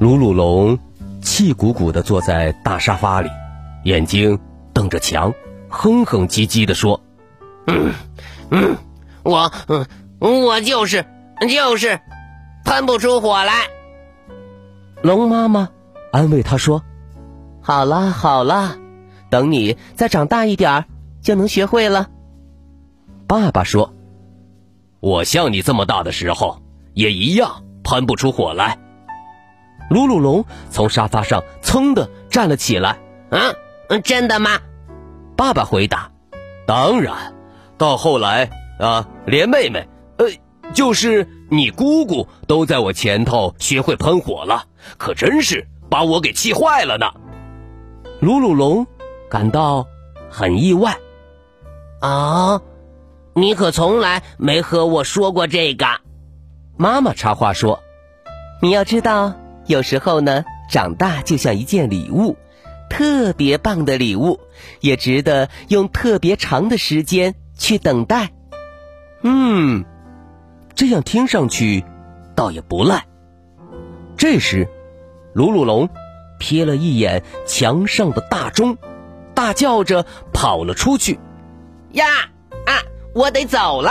鲁鲁龙气鼓鼓地坐在大沙发里，眼睛瞪着墙，哼哼唧唧地说：“嗯嗯，我嗯我就是就是喷不出火来。”龙妈妈安慰他说：“好啦好啦，等你再长大一点儿，就能学会了。”爸爸说：“我像你这么大的时候，也一样喷不出火来。”鲁鲁龙从沙发上噌的站了起来。嗯，真的吗？爸爸回答。当然，到后来啊，连妹妹，呃，就是你姑姑，都在我前头学会喷火了，可真是把我给气坏了呢。鲁鲁龙感到很意外。啊，你可从来没和我说过这个。妈妈插话说：“你要知道。”有时候呢，长大就像一件礼物，特别棒的礼物，也值得用特别长的时间去等待。嗯，这样听上去倒也不赖。这时，鲁鲁龙瞥了一眼墙上的大钟，大叫着跑了出去。呀啊！我得走了。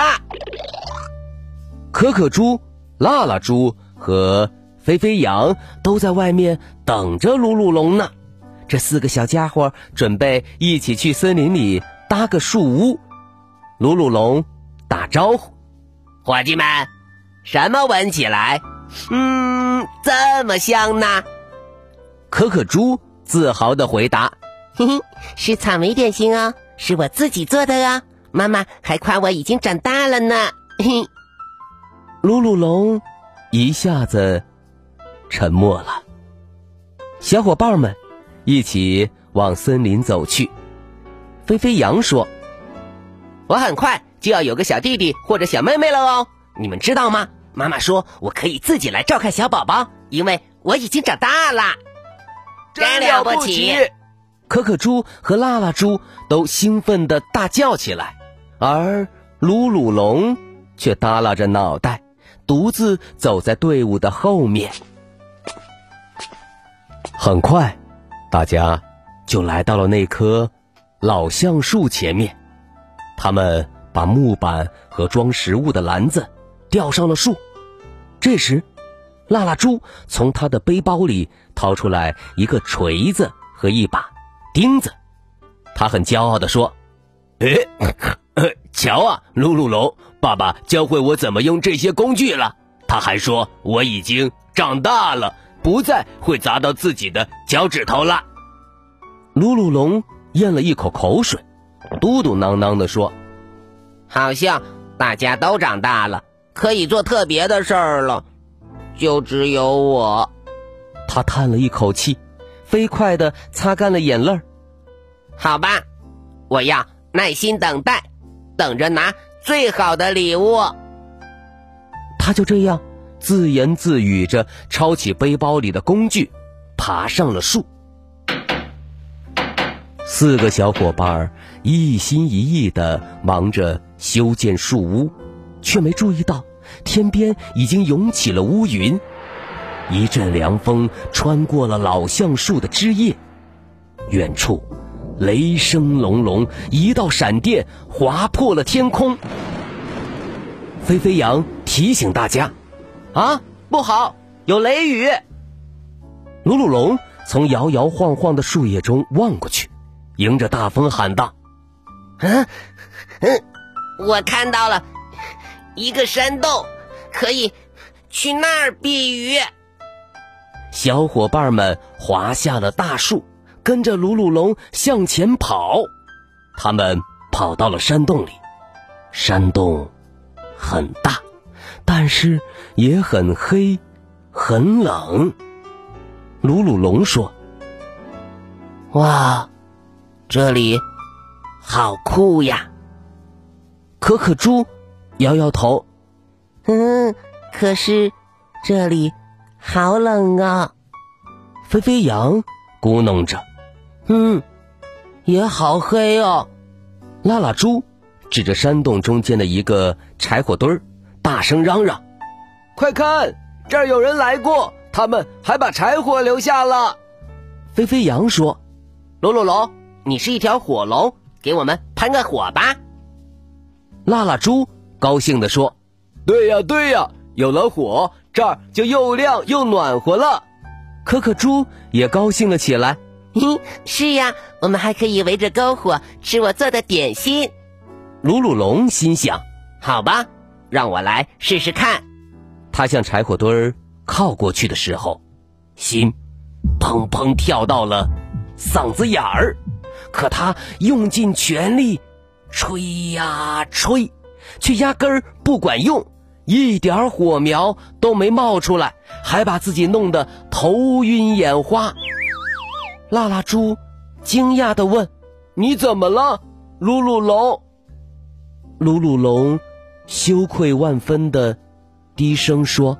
可可猪、辣辣猪和。飞飞羊都在外面等着鲁鲁龙呢。这四个小家伙准备一起去森林里搭个树屋。鲁鲁龙打招呼：“伙计们，什么闻起来，嗯，这么香呢？”可可猪自豪的回答：“嘿嘿，是草莓点心哦，是我自己做的哦。妈妈还夸我已经长大了呢。”嘿，鲁鲁龙一下子。沉默了。小伙伴们一起往森林走去。飞飞羊说：“我很快就要有个小弟弟或者小妹妹了哦，你们知道吗？妈妈说我可以自己来照看小宝宝，因为我已经长大了。真了不起！”可可猪和辣辣猪都兴奋的大叫起来，而鲁鲁龙却耷拉着脑袋，独自走在队伍的后面。很快，大家就来到了那棵老橡树前面。他们把木板和装食物的篮子吊上了树。这时，辣辣猪从他的背包里掏出来一个锤子和一把钉子。他很骄傲地说：“哎，瞧啊，噜噜龙，爸爸教会我怎么用这些工具了。他还说我已经长大了。”不再会砸到自己的脚趾头了。鲁鲁龙咽了一口口水，嘟嘟囔囔地说：“好像大家都长大了，可以做特别的事儿了，就只有我。”他叹了一口气，飞快地擦干了眼泪。好吧，我要耐心等待，等着拿最好的礼物。他就这样。自言自语着，抄起背包里的工具，爬上了树。四个小伙伴一心一意地忙着修建树屋，却没注意到天边已经涌起了乌云。一阵凉风穿过了老橡树的枝叶，远处雷声隆隆，一道闪电划破了天空。飞飞羊提醒大家。啊，不好，有雷雨！鲁鲁龙从摇摇晃晃的树叶中望过去，迎着大风喊道：“嗯，嗯，我看到了一个山洞，可以去那儿避雨。”小伙伴们滑下了大树，跟着鲁鲁龙向前跑。他们跑到了山洞里。山洞很大，但是也很黑，很冷。鲁鲁龙说：“哇，这里好酷呀！”可可猪摇摇头：“嗯，可是这里好冷啊。”飞飞羊咕哝着：“嗯，也好黑哦。”拉拉猪指着山洞中间的一个柴火堆儿，大声嚷嚷：“快看，这儿有人来过，他们还把柴火留下了。”飞飞羊说：“鲁鲁龙，你是一条火龙，给我们喷个火吧。”拉拉猪高兴地说：“对呀，对呀，有了火，这儿就又亮又暖和了。”可可猪也高兴了起来。咦，是呀，我们还可以围着篝火吃我做的点心。鲁鲁龙心想：“好吧，让我来试试看。”他向柴火堆儿靠过去的时候，心砰砰跳到了嗓子眼儿。可他用尽全力吹呀吹，却压根儿不管用。一点火苗都没冒出来，还把自己弄得头晕眼花。拉拉猪惊讶的问：“你怎么了，鲁鲁龙？”鲁鲁龙羞愧万分的低声说：“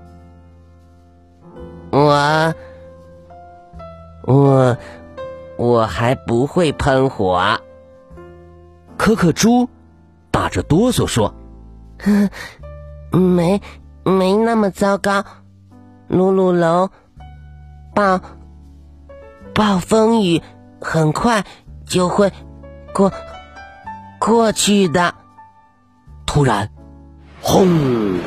我，我，我还不会喷火。”可可猪打着哆嗦说。没，没那么糟糕。鲁鲁龙，暴暴风雨很快就会过过去的。突然，轰！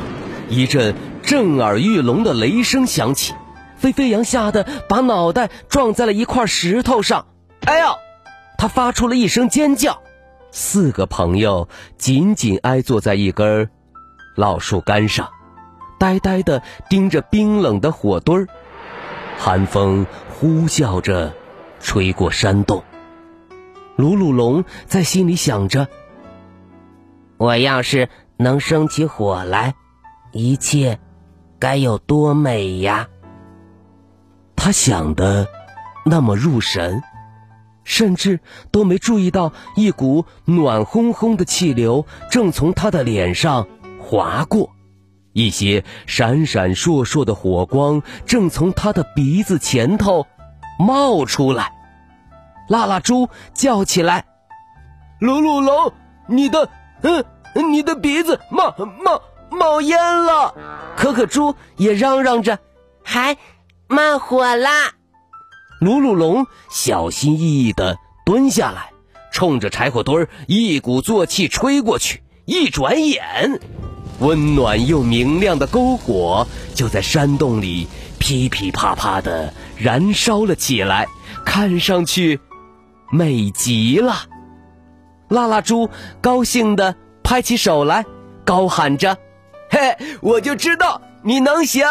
一阵震耳欲聋的雷声响起，飞飞羊吓得把脑袋撞在了一块石头上。哎呦！他发出了一声尖叫。四个朋友紧紧挨坐在一根。老树干上，呆呆的盯着冰冷的火堆儿，寒风呼啸着吹过山洞。鲁鲁龙在心里想着：“我要是能生起火来，一切该有多美呀！”他想的那么入神，甚至都没注意到一股暖烘烘的气流正从他的脸上。划过，一些闪闪烁烁的火光正从他的鼻子前头冒出来。拉拉猪叫起来：“鲁鲁龙，你的，嗯，你的鼻子冒冒冒烟了！”可可猪也嚷嚷着：“还冒火啦！”鲁鲁龙小心翼翼地蹲下来，冲着柴火堆儿一鼓作气吹过去。一转眼。温暖又明亮的篝火就在山洞里噼噼啪啪的燃烧了起来，看上去美极了。拉拉猪高兴地拍起手来，高喊着：“嘿，我就知道你能行！”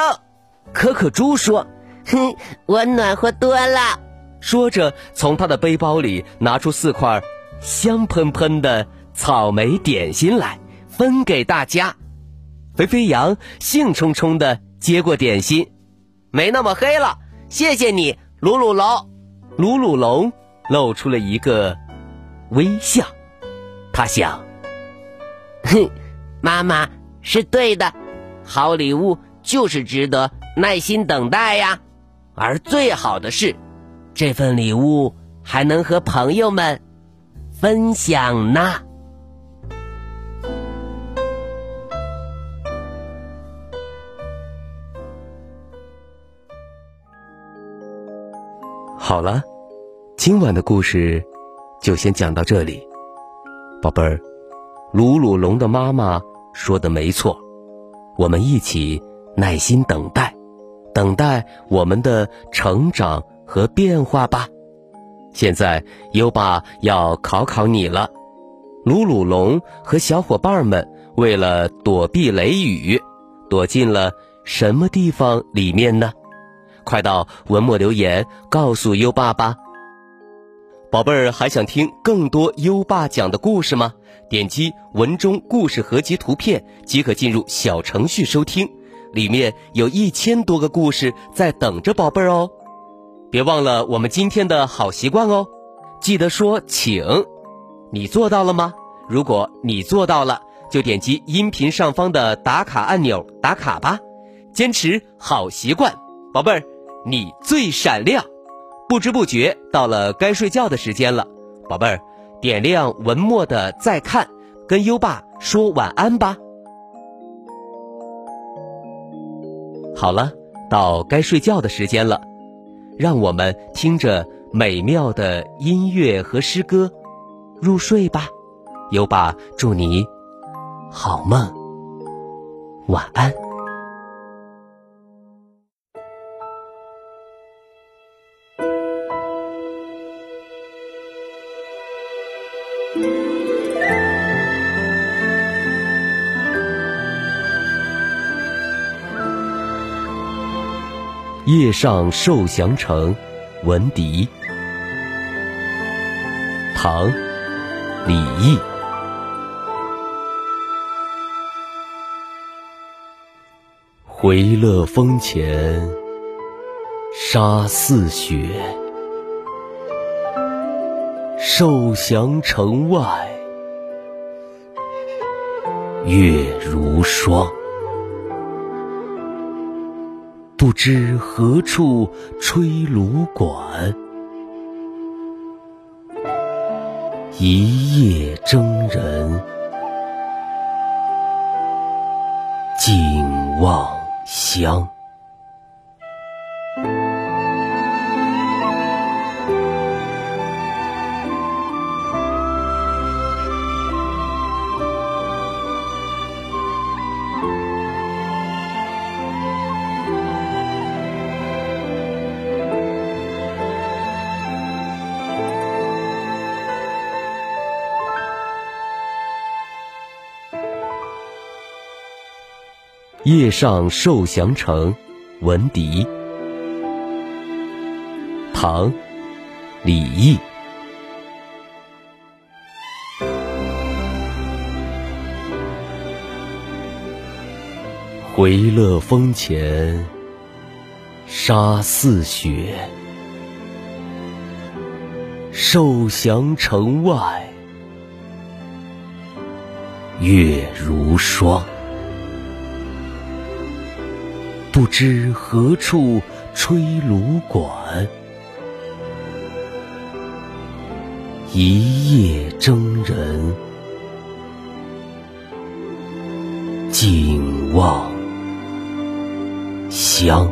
可可猪说：“哼，我暖和多了。”说着，从他的背包里拿出四块香喷喷的草莓点心来，分给大家。肥肥羊兴冲冲的接过点心，没那么黑了，谢谢你，鲁鲁龙。鲁鲁龙露出了一个微笑，他想：哼，妈妈是对的，好礼物就是值得耐心等待呀。而最好的是，这份礼物还能和朋友们分享呢。好了，今晚的故事就先讲到这里，宝贝儿。鲁鲁龙的妈妈说的没错，我们一起耐心等待，等待我们的成长和变化吧。现在优爸要考考你了，鲁鲁龙和小伙伴们为了躲避雷雨，躲进了什么地方里面呢？快到文末留言告诉优爸吧。宝贝儿还想听更多优爸讲的故事吗？点击文中故事合集图片即可进入小程序收听，里面有一千多个故事在等着宝贝儿哦。别忘了我们今天的好习惯哦，记得说请。你做到了吗？如果你做到了，就点击音频上方的打卡按钮打卡吧。坚持好习惯，宝贝儿，你最闪亮。不知不觉到了该睡觉的时间了，宝贝儿，点亮文末的再看，跟优爸说晚安吧。好了，到该睡觉的时间了，让我们听着美妙的音乐和诗歌入睡吧。优爸祝你好梦，晚安。夜上受降城，闻笛。唐·李益。回乐峰前沙似雪，受降城外月如霜。不知何处吹芦管，一夜征人尽望乡。夜上受降城，闻笛。唐·李益。回乐峰前沙似雪，受降城外月如霜。不知何处吹芦管，一夜征人尽望乡。